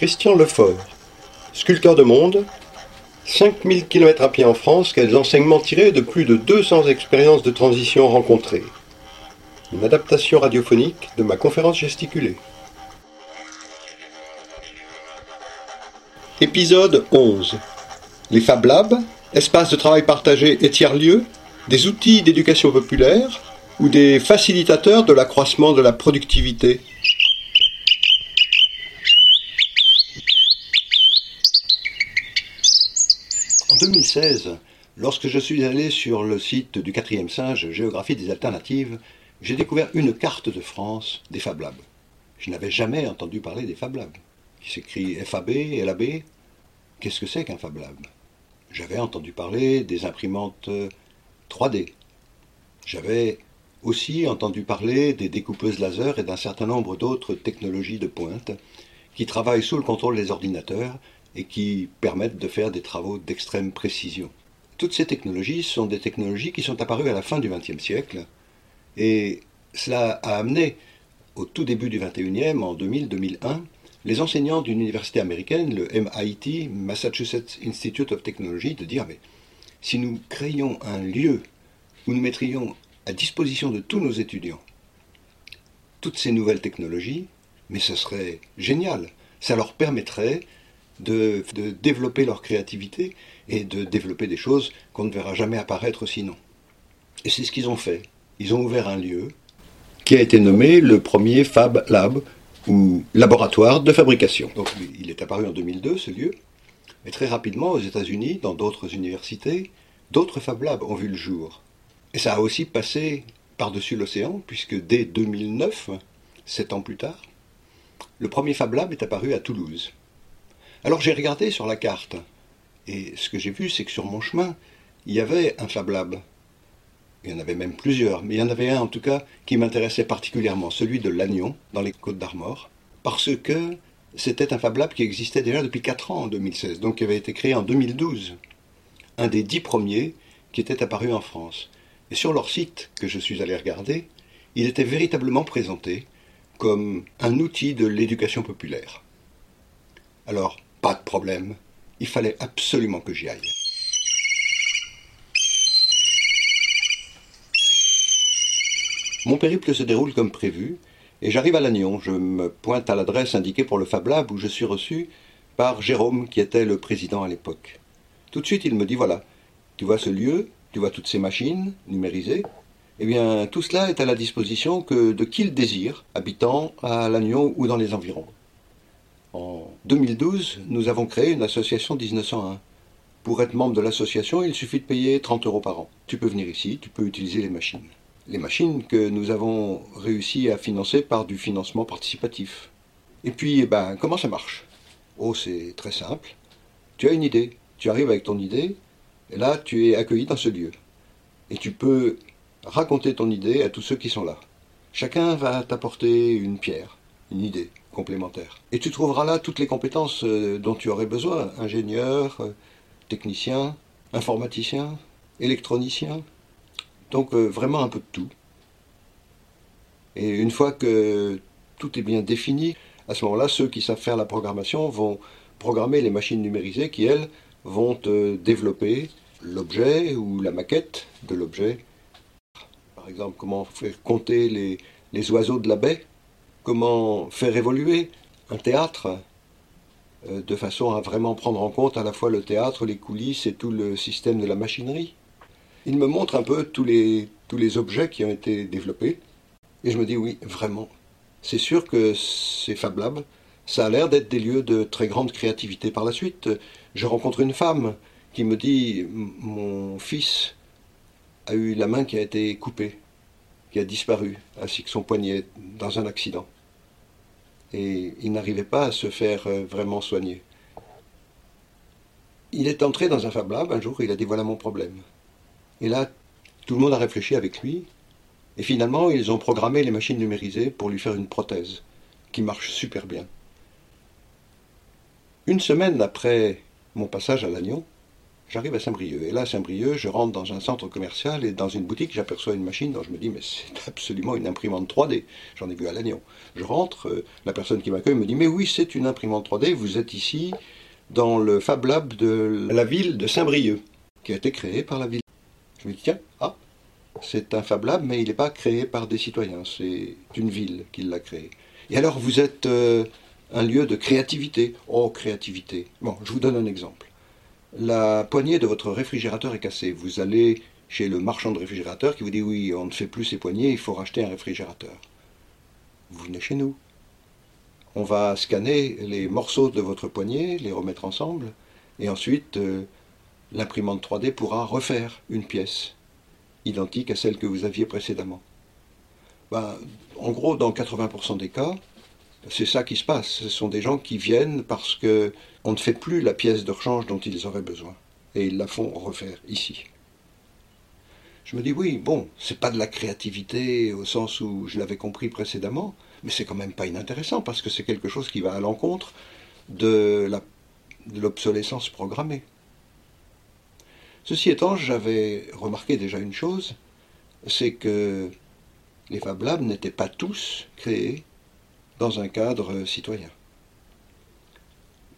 Christian Lefort, sculpteur de monde, 5000 km à pied en France, quels enseignements tirés de plus de 200 expériences de transition rencontrées? Une adaptation radiophonique de ma conférence gesticulée. Épisode 11. Les Fab Labs, espaces de travail partagé et tiers-lieux, des outils d'éducation populaire ou des facilitateurs de l'accroissement de la productivité. En 2016, lorsque je suis allé sur le site du quatrième singe Géographie des alternatives, j'ai découvert une carte de France des Fab Labs. Je n'avais jamais entendu parler des Fab Labs. Il s'écrit FAB, LAB. Qu'est-ce que c'est qu'un Fab Lab? J'avais entendu parler des imprimantes 3D. J'avais aussi entendu parler des découpeuses laser et d'un certain nombre d'autres technologies de pointe qui travaillent sous le contrôle des ordinateurs et qui permettent de faire des travaux d'extrême précision. Toutes ces technologies sont des technologies qui sont apparues à la fin du XXe siècle et cela a amené au tout début du XXIe, en 2000-2001, les enseignants d'une université américaine, le MIT, Massachusetts Institute of Technology, de dire mais si nous créions un lieu où nous mettrions à disposition de tous nos étudiants toutes ces nouvelles technologies, mais ce serait génial. Ça leur permettrait de, développer leur créativité et de développer des choses qu'on ne verra jamais apparaître sinon. Et c'est ce qu'ils ont fait. Ils ont ouvert un lieu qui a été nommé le premier Fab Lab ou laboratoire de fabrication. Donc il est apparu en 2002 ce lieu, mais très rapidement aux États-Unis, dans d'autres universités, d'autres Fab Labs ont vu le jour. Et ça a aussi passé par-dessus l'océan, puisque dès 2009, sept ans plus tard, le premier Fab Lab est apparu à Toulouse. Alors j'ai regardé sur la carte, et ce que j'ai vu, c'est que sur mon chemin, il y avait un Fab Lab. Il y en avait même plusieurs, mais il y en avait un en tout cas qui m'intéressait particulièrement, celui de Lannion, dans les Côtes d'Armor, parce que c'était un Fab Lab qui existait déjà depuis 4 ans en 2016, donc qui avait été créé en 2012. Un des dix premiers qui était apparu en France. Et sur leur site, que je suis allé regarder, il était véritablement présenté comme un outil de l'éducation populaire. Alors, pas de problème, il fallait absolument que j'y aille. Mon périple se déroule comme prévu, et j'arrive à Lannion. Je me pointe à l'adresse indiquée pour le Fab Lab où je suis reçu par Jérôme, qui était le président à l'époque. Tout de suite, il me dit voilà, tu vois ce lieu, tu vois toutes ces machines numérisées, eh bien, tout cela est à la disposition que de qui le désire, habitant à Lannion ou dans les environs. En 2012, nous avons créé une association 1901. Pour être membre de l'association, il suffit de payer 30 euros par an. Tu peux venir ici, tu peux utiliser les machines les machines que nous avons réussi à financer par du financement participatif. Et puis, eh ben, comment ça marche? Oh, c'est très simple. Tu as une idée, tu arrives avec ton idée, et là, tu es accueilli dans ce lieu. Et tu peux raconter ton idée à tous ceux qui sont là. Chacun va t'apporter une pierre, une idée complémentaire. Et tu trouveras là toutes les compétences euh, dont tu aurais besoin. Ingénieur, euh, technicien, informaticien, électronicien, donc euh, vraiment un peu de tout. Et une fois que tout est bien défini, à ce moment-là, ceux qui savent faire la programmation vont programmer les machines numérisées qui, elles, vont développer l'objet ou la maquette de l'objet. Par exemple, comment faire compter les, les, oiseaux de la baie, comment faire évoluer un théâtre euh, de façon à vraiment prendre en compte à la fois le théâtre, les coulisses et tout le système de la machinerie il me montre un peu tous les, objets qui ont été développés. Et je me dis, oui, vraiment, c'est sûr que c'est Fab Lab. Ça a l'air d'être des lieux de très grande créativité. Par la suite, je rencontre une femme qui me dit, mon fils a eu la main qui a été coupée, qui a disparu, ainsi que son poignet, dans un accident. Et il n'arrivait pas à se faire euh, vraiment soigner. Il est entré dans un Fab Lab un jour, il a dit, voilà mon problème. Et là, tout le monde a réfléchi avec lui. Et finalement, ils ont programmé les machines numérisées pour lui faire une prothèse qui marche super bien. Une semaine après mon passage à Lannion, J'arrive à Saint-Brieuc. Et là, à Saint-Brieuc, je rentre dans un centre commercial et dans une boutique, j'aperçois une machine dont je me dis, mais c'est absolument une imprimante 3D. J'en ai vu à Lannion. Je rentre, euh, la personne qui m'accueille me dit, mais oui, c'est une imprimante 3D, vous êtes ici dans le Fab Lab de la ville de Saint-Brieuc, qui a été créé par la ville. Je me dis, tiens, ah, c'est un Fab Lab, mais il n'est pas créé par des citoyens, c'est une ville qui l'a créé. Et alors, vous êtes euh, un lieu de créativité. Oh, créativité. Bon, je vous donne un exemple la poignée de votre réfrigérateur est cassée. Vous allez chez le marchand de réfrigérateur qui vous dit oui, on ne fait plus ces poignées, il faut racheter un réfrigérateur. Vous venez chez nous. On va scanner les morceaux de votre poignée, les remettre ensemble, et ensuite euh, l'imprimante 3D pourra refaire une pièce identique à celle que vous aviez précédemment. Ben, en gros, dans 80% des cas, c'est ça qui se passe. Ce sont des gens qui viennent parce que on ne fait plus la pièce de rechange dont ils auraient besoin. Et ils la font refaire ici. Je me dis oui, bon, c'est pas de la créativité au sens où je l'avais compris précédemment, mais c'est quand même pas inintéressant parce que c'est quelque chose qui va à l'encontre de l'obsolescence programmée. Ceci étant, j'avais remarqué déjà une chose, c'est que les Fab Labs n'étaient pas tous créés dans un cadre citoyen.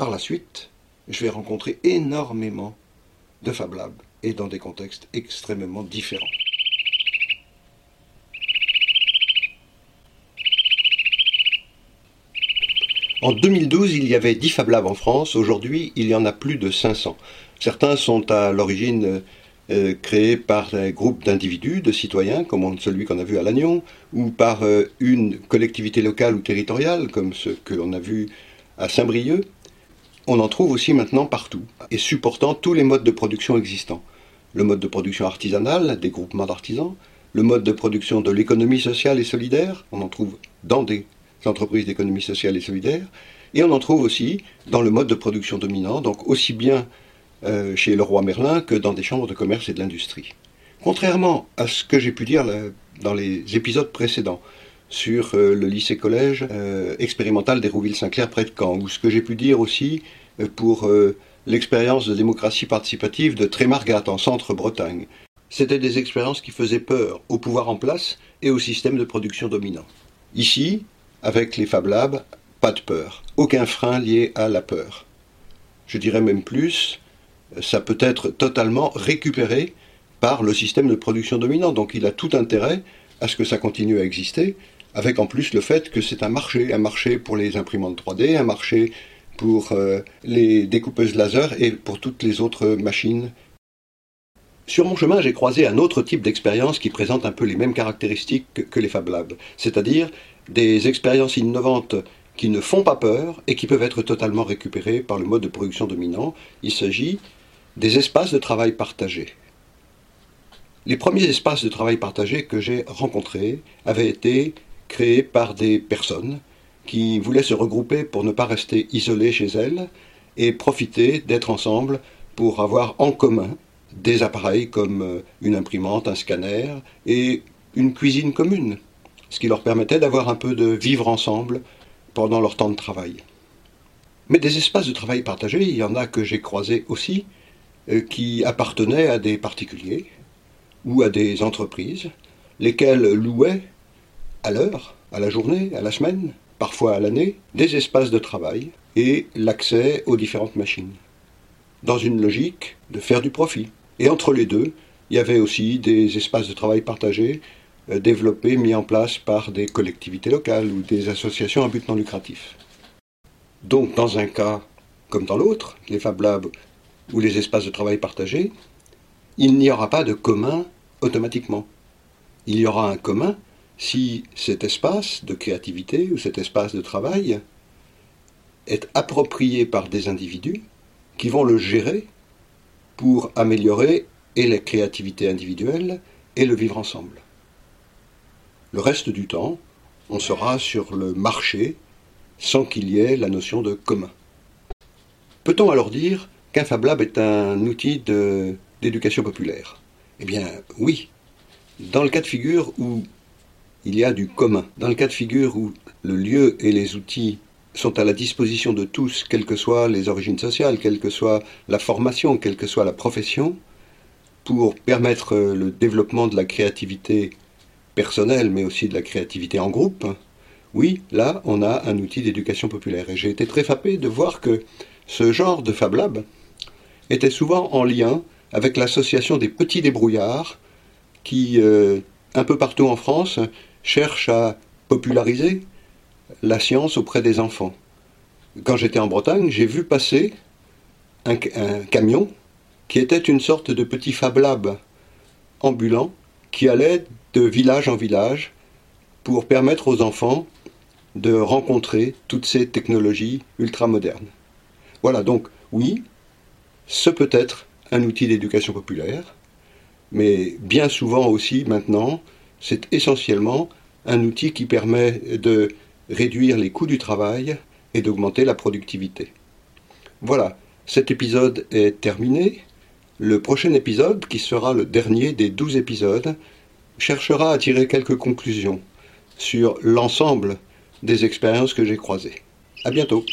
Par la suite, je vais rencontrer énormément de Fab Labs et dans des contextes extrêmement différents. En 2012, il y avait 10 Fab Labs en France. Aujourd'hui, il y en a plus de 500. Certains sont à l'origine euh, créé par un groupe d'individus, de citoyens, comme celui qu'on a vu à Lannion, ou par euh, une collectivité locale ou territoriale, comme ce que l'on a vu à Saint-Brieuc, on en trouve aussi maintenant partout, et supportant tous les modes de production existants. Le mode de production artisanal, des groupements d'artisans, le mode de production de l'économie sociale et solidaire, on en trouve dans des entreprises d'économie sociale et solidaire, et on en trouve aussi dans le mode de production dominant, donc aussi bien euh, chez le roi Merlin que dans des chambres de commerce et de l'industrie. Contrairement à ce que j'ai pu dire dans les épisodes précédents sur euh, le lycée-collège euh, expérimental d'Hérouville-Saint-Clair près de Caen, ou ce que j'ai pu dire aussi pour l'expérience de démocratie participative de Trémargat en centre-Bretagne. C'était des expériences qui faisaient peur au pouvoir en place et au système de production dominant. Ici, avec les Fab Labs, pas de peur, aucun frein lié à la peur. Je dirais même plus, ça peut être totalement récupéré par le système de production dominant. Donc il a tout intérêt à ce que ça continue à exister, avec en plus le fait que c'est un marché, un marché pour les imprimantes 3D, un marché pour euh, les découpeuses laser et pour toutes les autres machines. Sur mon chemin, j'ai croisé un autre type d'expérience qui présente un peu les mêmes caractéristiques que les Fab Labs, c'est-à-dire des expériences innovantes qui ne font pas peur et qui peuvent être totalement récupérées par le mode de production dominant. Il s'agit des espaces de travail partagés. Les premiers espaces de travail partagés que j'ai rencontrés avaient été créés par des personnes qui voulaient se regrouper pour ne pas rester isolées chez elles et profiter d'être ensemble pour avoir en commun des appareils comme euh, une imprimante, un scanner et une cuisine commune, ce qui leur permettait d'avoir un peu de vivre ensemble pendant leur temps de travail. Mais des espaces de travail partagés, il y en a que j'ai croisés aussi, euh, qui appartenaient à des particuliers ou à des entreprises, lesquelles louaient à l'heure, à la journée, à la semaine, parfois à l'année, des espaces de travail et l'accès aux différentes machines, dans une logique de faire du profit. Et entre les deux, il y avait aussi des espaces de travail partagés euh, développés, mis en place par des collectivités locales ou des associations à but non lucratif. Donc dans un cas comme dans l'autre, les Fab Labs ou les espaces de travail partagés, il n'y aura pas de commun automatiquement. Il y aura un commun si cet espace de créativité ou cet espace de travail est approprié par des individus qui vont le gérer pour améliorer et la créativité individuelle et le vivre ensemble. Le reste du temps, on sera sur le marché sans qu'il y ait la notion de commun. Peut-on alors dire qu'un Fab Lab est un outil d'éducation populaire? Eh bien, oui. Dans le cas de figure où il y a du commun, dans le cas de figure où le lieu et les outils sont à la disposition de tous, quelles que soient les origines sociales, quelle que soit la formation, quelle que soit la profession, pour permettre le développement de la créativité personnelle, mais aussi de la créativité en groupe, oui, là, on a un outil d'éducation populaire. Et j'ai été très frappé de voir que ce genre de Fab Lab était souvent en lien avec l'association des petits débrouillards qui, euh, un peu partout en France, cherchent à populariser la science auprès des enfants. Quand j'étais en Bretagne, j'ai vu passer un, un, camion qui était une sorte de petit Fab Lab ambulant qui allait de village en village pour permettre aux enfants de rencontrer toutes ces technologies ultramodernes. Voilà, donc oui, ce peut être un outil d'éducation populaire, mais bien souvent aussi maintenant, c'est essentiellement un outil qui permet de réduire les coûts du travail et d'augmenter la productivité. Voilà, cet épisode est terminé. Le prochain épisode, qui sera le dernier des douze épisodes, cherchera à tirer quelques conclusions sur l'ensemble des expériences que j'ai croisées. À bientôt.